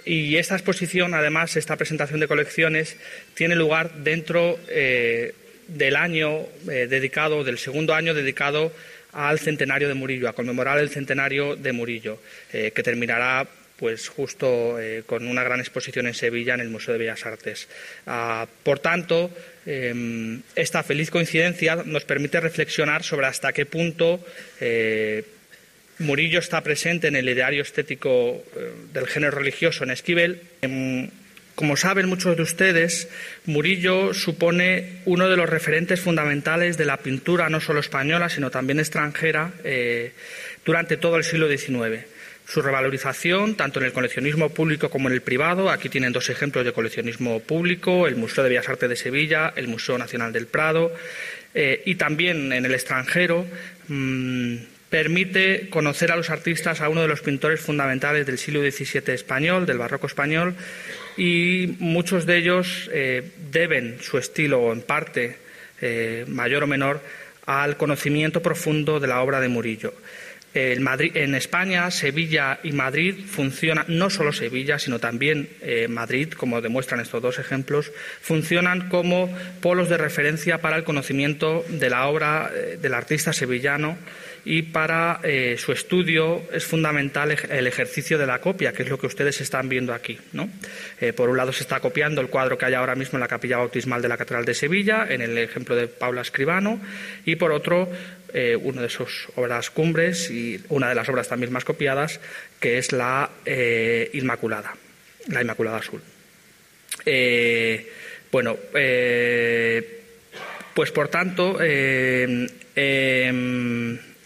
Y esta exposición, además, esta presentación de colecciones, tiene lugar dentro del año dedicado, del segundo año dedicado al centenario de Murillo, a conmemorar el centenario de Murillo, eh, que terminará pues justo eh, con una gran exposición en Sevilla en el Museo de Bellas Artes. Ah, por tanto, em, esta feliz coincidencia nos permite reflexionar sobre hasta qué punto eh, Murillo está presente en el ideario estético del género religioso en Esquivel. Em, como saben muchos de ustedes, Murillo supone uno de los referentes fundamentales de la pintura no solo española, sino también extranjera eh, durante todo el siglo XIX. Su revalorización, tanto en el coleccionismo público como en el privado, aquí tienen dos ejemplos de coleccionismo público, el Museo de Bellas Artes de Sevilla, el Museo Nacional del Prado, eh, y también en el extranjero, mm, permite conocer a los artistas a uno de los pintores fundamentales del siglo XVII español, del barroco español, y muchos de ellos eh, deben su estilo, en parte eh, mayor o menor, al conocimiento profundo de la obra de Murillo. En España, Sevilla y Madrid funcionan, no solo Sevilla, sino también eh, Madrid, como demuestran estos dos ejemplos, funcionan como polos de referencia para el conocimiento de la obra del artista sevillano y para eh, su estudio es fundamental el ejercicio de la copia, que es lo que ustedes están viendo aquí. Eh, por un lado se está copiando el cuadro que hay ahora mismo en la capilla bautismal de la Catedral de Sevilla, en el ejemplo de Paula Escribano, y por otro eh, una de sus obras cumbres y una de las obras también más copiadas, que es la Inmaculada, la Inmaculada Azul. bueno, pues por tanto, em,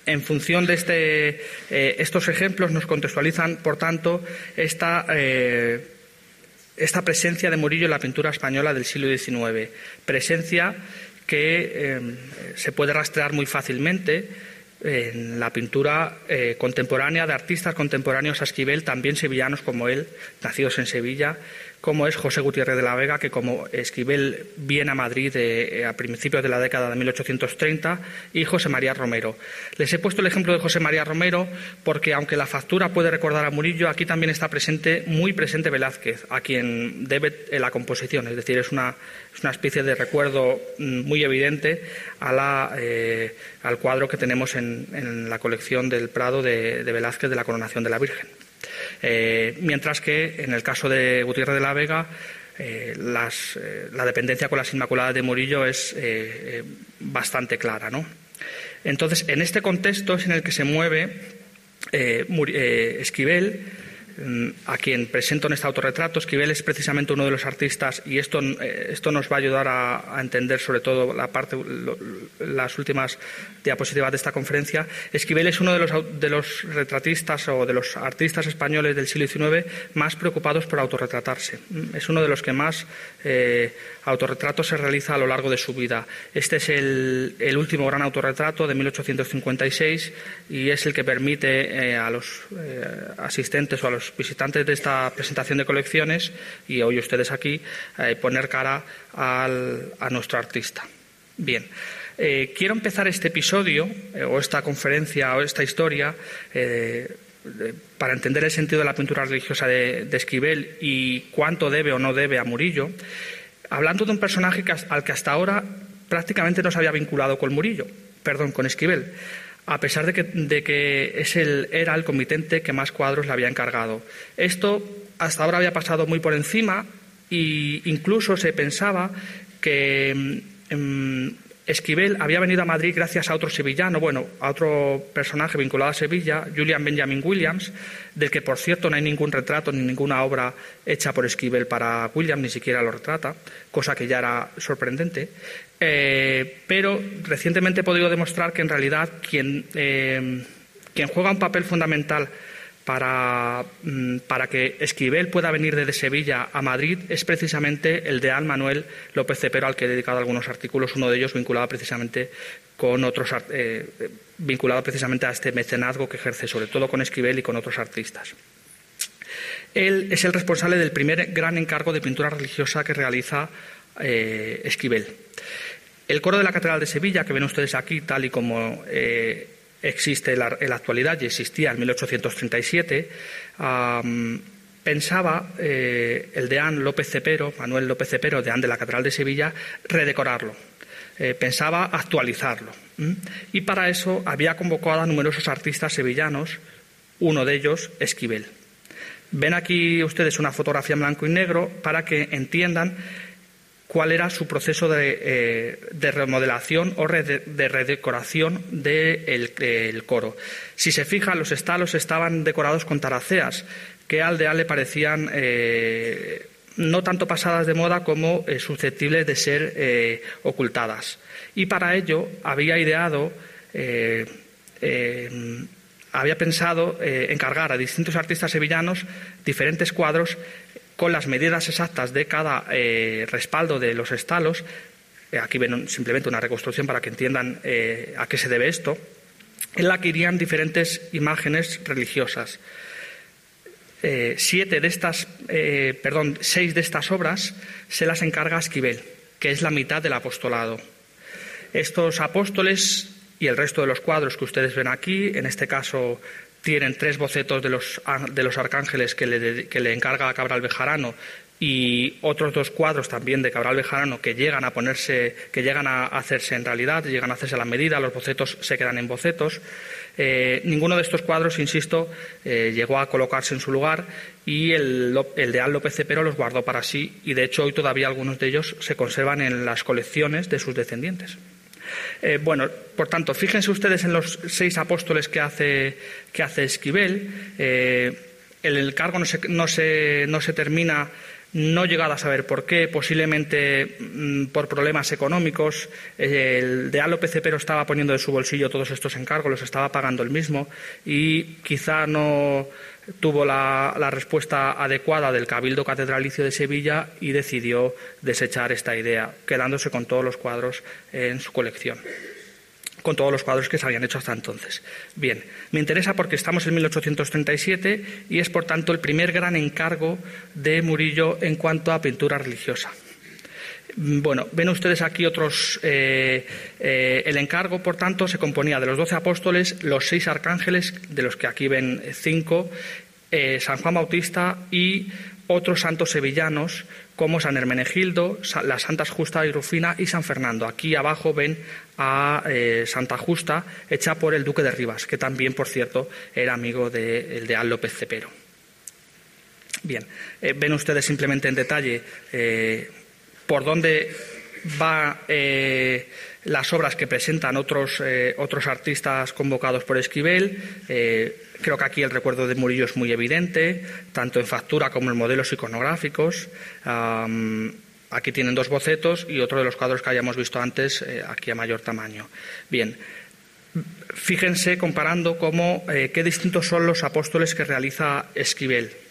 en función de este, eh, estos ejemplos nos contextualizan, por tanto, esta, eh, esta presencia de Murillo en la pintura española del siglo XIX. Presencia que eh, se puede rastrear muy fácilmente en la pintura contemporánea de artistas contemporáneos a Esquivel, también sevillanos como él, nacidos en Sevilla, como es José Gutiérrez de la Vega, que como Esquivel viene a Madrid eh, a principios de la década de 1830, y José María Romero. Les he puesto el ejemplo de José María Romero porque, aunque la factura puede recordar a Murillo, aquí también está presente, muy presente Velázquez, a quien debe la composición, es decir, es una, especie de recuerdo mm, muy evidente eh, al cuadro que tenemos en, la colección del Prado de Velázquez de la Coronación de la Virgen. Eh, mientras que en el caso de Gutiérrez de la Vega, eh, eh, la dependencia con las Inmaculadas de Murillo es bastante clara. Entonces, en este contexto es en el que se mueve Esquivel a quien presento en este autorretrato. Esquivel es precisamente uno de los artistas y esto, eh, esto nos va a ayudar a, entender sobre todo la parte, las últimas diapositivas de esta conferencia. Esquivel es uno de los, de los retratistas o de los artistas españoles del siglo XIX más preocupados por autorretratarse. Mm, es uno de los que más eh, autorretratos se realiza a lo largo de su vida. Este es el, el último gran autorretrato de 1856 y es el que permite eh, a los asistentes o a los visitantes de esta presentación de colecciones y hoy ustedes aquí eh, poner cara a nuestro artista. Bien. Eh, quiero empezar este episodio, eh, o esta conferencia, o esta historia, para entender el sentido de la pintura religiosa de, Esquivel y cuánto debe o no debe a Murillo, hablando de un personaje al que hasta ahora prácticamente no se había vinculado con Murillo, perdón, con Esquivel. A pesar de que, es el, era el comitente que más cuadros le había encargado. Esto hasta ahora había pasado muy por encima e incluso se pensaba que mm, Esquivel había venido a Madrid gracias a otro sevillano, bueno, a otro personaje vinculado a Sevilla, Julian Benjamin Williams, del que por cierto no hay ningún retrato ni ninguna obra hecha por Esquivel para Williams, ni siquiera lo retrata, cosa que ya era sorprendente. Eh, pero recientemente he podido demostrar que en realidad quien, eh, juega un papel fundamental para, mm, para, que Esquivel pueda venir desde Sevilla a Madrid es precisamente el de Al Manuel López Cepero, al que he dedicado algunos artículos, uno de ellos vinculado precisamente con otros eh, vinculado precisamente a este mecenazgo que ejerce sobre todo con Esquivel y con otros artistas. Él es el responsable del primer gran encargo de pintura religiosa que realiza eh, Esquivel. El coro de la Catedral de Sevilla, que ven ustedes aquí, tal y como eh, existe en la, actualidad y existía en 1837, pensaba eh, el deán López Cepero, Manuel López Cepero, deán de la Catedral de Sevilla, redecorarlo. Eh, pensaba actualizarlo. Y para eso había convocado a numerosos artistas sevillanos, uno de ellos Esquivel. Ven aquí ustedes una fotografía en blanco y negro para que entiendan cuál era su proceso de, eh, remodelación o de redecoración del coro. Si se fijan, los estalos estaban decorados con taraceas, que al de le parecían eh, no tanto pasadas de moda como eh, susceptibles de ser ocultadas. Y para ello había ideado había pensado encargar a distintos artistas sevillanos diferentes cuadros con las medidas exactas de cada eh, respaldo de los estalos. Eh, aquí ven simplemente una reconstrucción para que entiendan eh, a qué se debe esto, en la que irían diferentes imágenes religiosas. siete de estas, perdón, seis de estas obras se las encarga Esquivel, que es la mitad del apostolado. Estos apóstoles y el resto de los cuadros que ustedes ven aquí, en este caso tienen tres bocetos de los, de los arcángeles que le, que le encarga a Cabral Bejarano y otros dos cuadros también de Cabral Bejarano que llegan a ponerse, que llegan a hacerse en realidad, llegan a hacerse a la medida, los bocetos se quedan en bocetos. Eh, ninguno de estos cuadros, insisto, eh, llegó a colocarse en su lugar y el, el de López Cepero los guardó para sí y de hecho hoy todavía algunos de ellos se conservan en las colecciones de sus descendientes. Eh, bueno, por tanto, fíjense ustedes en los seis apóstoles que hace, que hace Esquivel. Eh, el cargo no se, no, se, no se termina no he llegado a saber por qué, posiblemente mm, por problemas económicos. El de López Cepero estaba poniendo de su bolsillo todos estos encargos, los estaba pagando él mismo y quizá no tuvo la, respuesta adecuada del Cabildo Catedralicio de Sevilla y decidió desechar esta idea, quedándose con todos los cuadros en su colección con todos los cuadros que se habían hecho hasta entonces. Bien, me interesa porque estamos en 1837 y es, por tanto, el primer gran encargo de Murillo en cuanto a pintura religiosa. Bueno, ven ustedes aquí otros. Eh, eh, el encargo, por tanto, se componía de los doce apóstoles, los seis arcángeles, de los que aquí ven cinco, eh, San Juan Bautista y otros santos sevillanos como San Hermenegildo, las Santas Justa y Rufina y San Fernando. Aquí abajo ven a Santa Justa, hecha por el duque de Rivas, que también, por cierto, era amigo del de Al López Cepero. Bien, ven ustedes simplemente en detalle por dónde van eh, las obras que presentan otros, eh, otros artistas convocados por Esquivel. Eh, creo que aquí el recuerdo de Murillo es muy evidente, tanto en factura como en modelos iconográficos. aquí tienen dos bocetos y otro de los cuadros que hayamos visto antes, aquí a mayor tamaño. Bien, fíjense comparando cómo, qué distintos son los apóstoles que realiza Esquivel.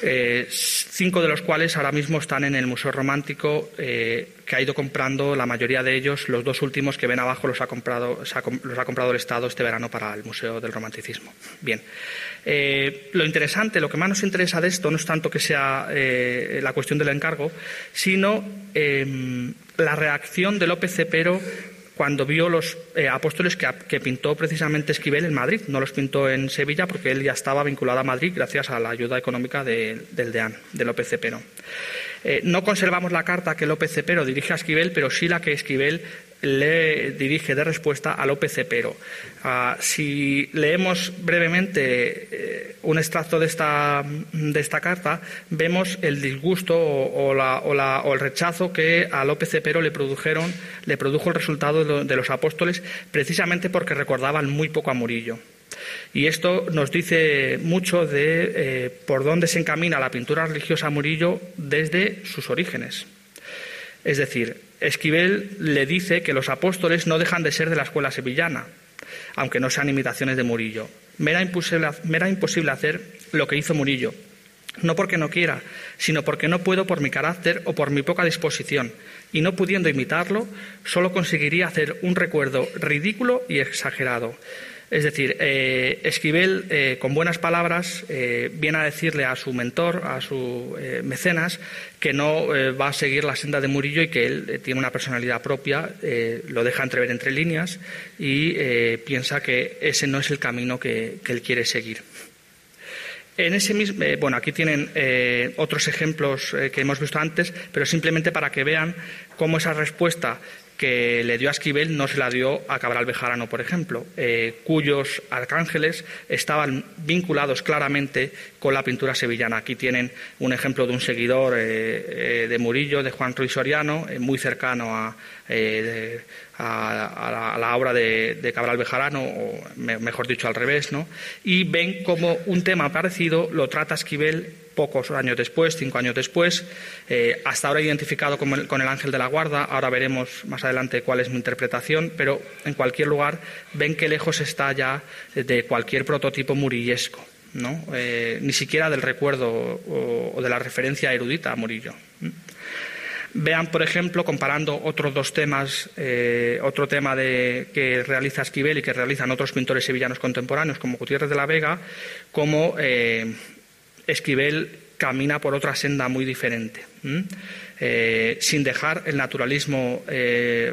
Eh, cinco de los cuales ahora mismo están en el Museo Romántico, eh, que ha ido comprando la mayoría de ellos. Los dos últimos que ven abajo los ha comprado, los ha comprado el Estado este verano para el Museo del Romanticismo. Bien. Eh, lo interesante, lo que más nos interesa de esto no es tanto que sea la cuestión del encargo, sino la reacción de López Cepero cuando vio los eh, apóstoles que, pintó precisamente Esquivel en Madrid. No los pintó en Sevilla porque él ya estaba vinculado a Madrid gracias a la ayuda económica del DEAN, de López Cepero. Eh, no conservamos la carta que López Cepero dirige a Esquivel, pero sí la que Esquivel le dirige de respuesta a Lope Cepero. Ah, si leemos brevemente eh, un extracto de esta, de esta, carta, vemos el disgusto o, el rechazo que a López Cepero le produjeron, le produjo el resultado de los apóstoles, precisamente porque recordaban muy poco a Murillo. Y esto nos dice mucho de eh, por dónde se encamina la pintura religiosa Murillo desde sus orígenes. Es decir, Esquivel le dice que los apóstoles no dejan de ser de la escuela sevillana, aunque no sean imitaciones de Murillo. Me era imposible, imposible hacer lo que hizo Murillo, no porque no quiera, sino porque no puedo por mi carácter o por mi poca disposición, y no pudiendo imitarlo, solo conseguiría hacer un recuerdo ridículo y exagerado. Es decir, eh, Esquivel, eh, con buenas palabras, eh, viene a decirle a su mentor, a su mecenas, que no va a seguir la senda de Murillo y que él tiene una personalidad propia, lo deja entrever entre líneas y piensa que ese no es el camino que él quiere seguir. En ese mismo, bueno, aquí tienen otros ejemplos que hemos visto antes, pero simplemente para que vean cómo esa respuesta que le dio a Esquivel no se la dio a Cabral Bejarano, por ejemplo, eh, cuyos arcángeles estaban vinculados claramente con la pintura sevillana. Aquí tienen un ejemplo de un seguidor eh, eh, de Murillo, de Juan Ruiz Soriano, muy cercano a, la, obra de, Cabral Bejarano, o mejor dicho al revés, ¿no? y ven como un tema parecido lo trata Esquivel pocos años después, cinco años después, eh, hasta ahora identificado con el, con el, ángel de la guarda, ahora veremos más adelante cuál es mi interpretación, pero en cualquier lugar ven que lejos está ya de cualquier prototipo murillesco. ¿No? Eh, ni siquiera del recuerdo o, de la referencia erudita a Murillo. Vean, por ejemplo, comparando otros dos temas, eh, otro tema de, que realiza Esquivel y que realizan otros pintores sevillanos contemporáneos, como Gutiérrez de la Vega, como eh, Esquivel camina por otra senda muy diferente, sin dejar el naturalismo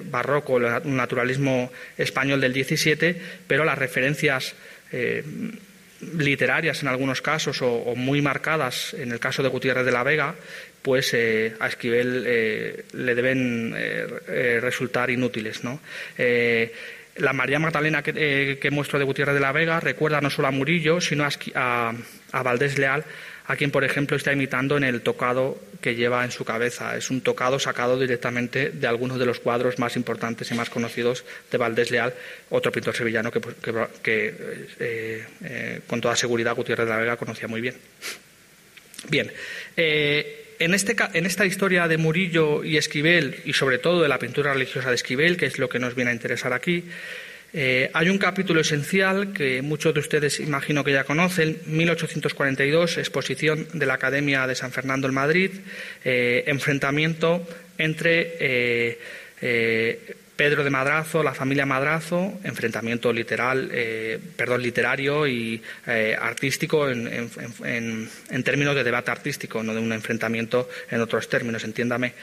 barroco, el naturalismo español del XVII, pero las referencias literarias en algunos casos o, muy marcadas en el caso de Gutiérrez de la Vega pues eh, a Esquivel eh, le deben eh, resultar inútiles. la María Magdalena que, muestro de Gutiérrez de la Vega recuerda no solo a Murillo, sino a, a, Valdés Leal, a quien, por ejemplo, está imitando en el tocado que lleva en su cabeza. Es un tocado sacado directamente de algunos de los cuadros más importantes y más conocidos de Valdés Leal, otro pintor sevillano que, que con toda seguridad Gutiérrez de la Vega conocía muy bien. Bien, en, este, en, esta historia de Murillo y Esquivel, y sobre todo de la pintura religiosa de Esquivel, que es lo que nos viene a interesar aquí, eh, hay un capítulo esencial que muchos de ustedes imagino que ya conocen, 1842, exposición de la Academia de San Fernando en Madrid, eh, enfrentamiento entre eh, Pedro de Madrazo, la familia Madrazo, enfrentamiento literal, perdón, literario y artístico en, términos de debate artístico, no de un enfrentamiento en otros términos, entiéndame.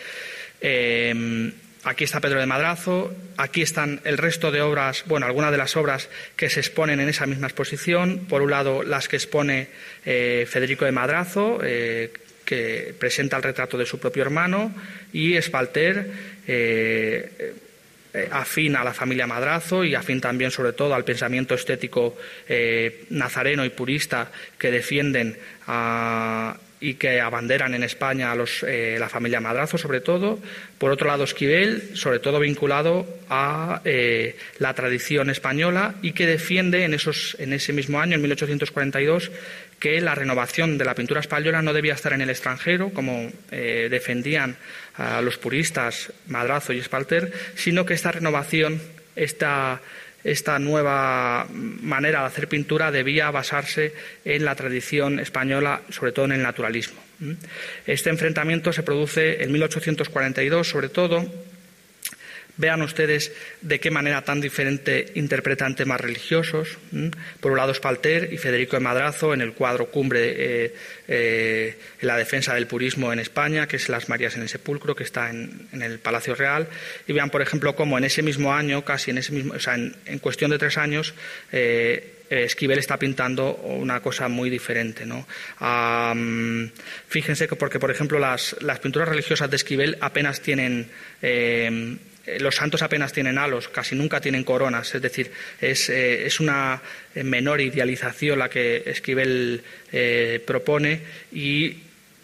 Eh, aquí está Pedro de Madrazo, aquí están el resto de obras, bueno, algunas de las obras que se exponen en esa misma exposición. Por un lado, las que expone Federico de Madrazo, que presenta el retrato de su propio hermano, y Espalter eh, afín a la familia Madrazo y afín también, sobre todo, al pensamiento estético eh, nazareno y purista que defienden y que abanderan en España a los, eh, la familia Madrazo, sobre todo. Por otro lado, Esquivel, sobre todo vinculado a la tradición española y que defiende en, esos, en ese mismo año, en 1842, que la renovación de la pintura española no debía estar en el extranjero, como eh, defendían los puristas Madrazo y Espalter, sino que esta renovación, esta, esta nueva manera de hacer pintura debía basarse en la tradición española, sobre todo en el naturalismo. Este enfrentamiento se produce en 1842, sobre todo, Vean ustedes de qué manera tan diferente interpretan temas religiosos. Por un lado, Spalter y Federico de Madrazo en el cuadro cumbre eh, eh, en la defensa del purismo en España, que es Las Marías en el Sepulcro, que está en, el Palacio Real. Y vean, por ejemplo, cómo en ese mismo año, casi en ese mismo, o sea, en, cuestión de tres años, eh, Esquivel está pintando una cosa muy diferente. ¿no? fíjense que porque, por ejemplo, las, pinturas religiosas de Esquivel apenas tienen los santos apenas tienen halos, casi nunca tienen coronas, es decir, es, eh, una menor idealización la que Esquivel propone y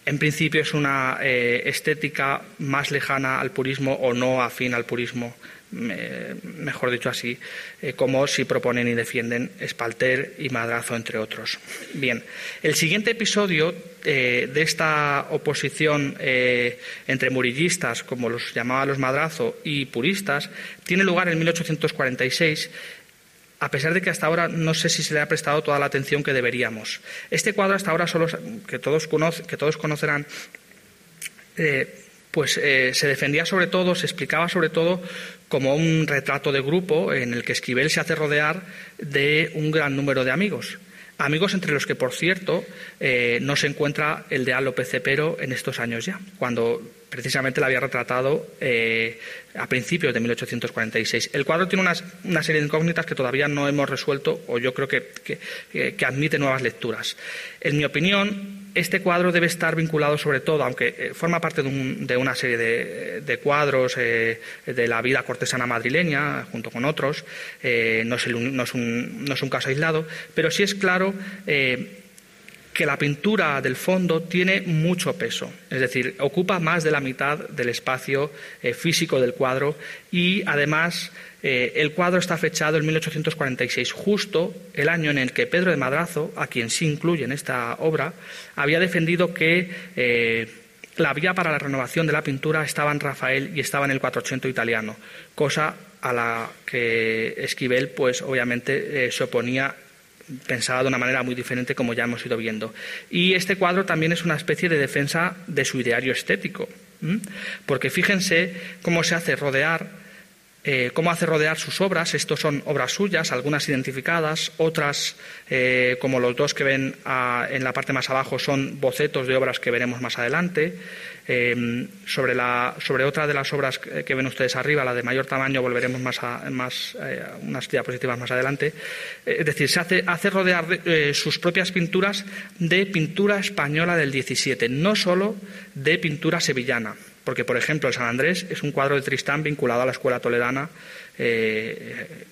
en principio es una estética más lejana al purismo o no afín al purismo mejor dicho así, eh, como si proponen y defienden Espalter y Madrazo, entre otros. Bien, el siguiente episodio eh, de esta oposición eh, entre murillistas, como los llamaba los Madrazo, y puristas, tiene lugar en 1846 a pesar de que hasta ahora no sé si se le ha prestado toda la atención que deberíamos. Este cuadro hasta ahora solo que todos, que todos conocerán pues se defendía sobre todo, se explicaba sobre todo como un retrato de grupo en el que Esquivel se hace rodear de un gran número de amigos. Amigos entre los que, por cierto, eh, no se encuentra el de A. López Cepero en estos años ya, cuando precisamente la había retratado eh, a principios de 1846. El cuadro tiene una, serie de incógnitas que todavía no hemos resuelto o yo creo que, que admite nuevas lecturas. En mi opinión, este cuadro debe estar vinculado sobre todo, aunque eh, forma parte de, una serie de, cuadros eh, de la vida cortesana madrileña, junto con otros, eh, no, es un, caso aislado, pero sí es claro que la pintura del fondo tiene mucho peso, es decir, ocupa más de la mitad del espacio físico del cuadro y además eh, el cuadro está fechado en 1846, justo el año en el que Pedro de Madrazo, a quien sí incluye en esta obra, había defendido que eh, la vía para la renovación de la pintura estaba en Rafael y estaba en el 400 italiano, cosa a la que Esquivel, pues obviamente, eh, se oponía pensaba de una manera muy diferente como ya hemos ido viendo. Y este cuadro también es una especie de defensa de su ideario estético, porque fíjense cómo se hace rodear eh, cómo hace rodear sus obras. Estos son obras suyas, algunas identificadas, otras, eh, como los dos que ven en la parte más abajo, son bocetos de obras que veremos más adelante. Eh, sobre, la, sobre otra de las obras que, ven ustedes arriba, la de mayor tamaño, volveremos más a más, unas diapositivas más adelante. es decir, se hace, rodear sus propias pinturas de pintura española del 17, no solo de pintura sevillana. Porque, por ejemplo, el San Andrés es un cuadro de Tristán vinculado a la escuela toledana, eh,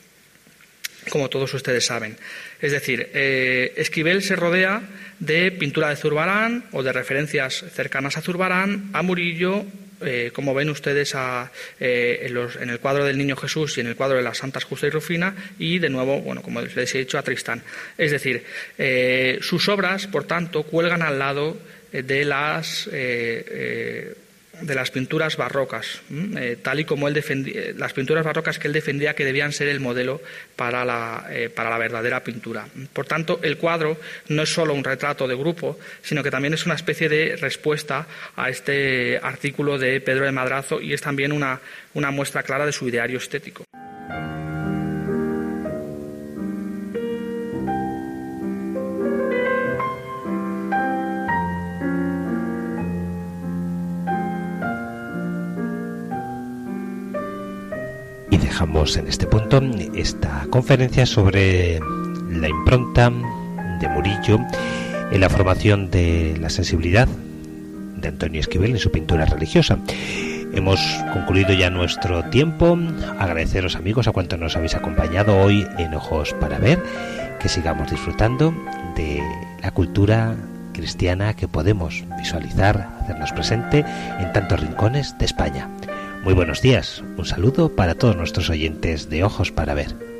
como todos ustedes saben. Es decir, eh, Esquivel se rodea de pintura de Zurbarán o de referencias cercanas a Zurbarán, a Murillo, eh, como ven ustedes en, el cuadro del Niño Jesús y en el cuadro de las Santas Justa y Rufina, y de nuevo, bueno, como les he dicho, a Tristán. Es decir, sus obras, por tanto, cuelgan al lado de las de las pinturas barrocas, eh, tal y como él defendía, eh, las pinturas barrocas que él defendía que debían ser el modelo para la, eh, para la verdadera pintura. Por tanto, el cuadro no es solo un retrato de grupo, sino que también es una especie de respuesta a este artículo de Pedro de Madrazo y es también una, una muestra clara de su ideario estético. En este punto esta conferencia sobre la impronta de Murillo en la formación de la sensibilidad de Antonio Esquivel en su pintura religiosa. Hemos concluido ya nuestro tiempo. Agradeceros amigos a cuantos nos habéis acompañado hoy en Ojos para Ver. Que sigamos disfrutando de la cultura cristiana que podemos visualizar, hacernos presente en tantos rincones de España. Muy buenos días, un saludo para todos nuestros oyentes de Ojos para Ver.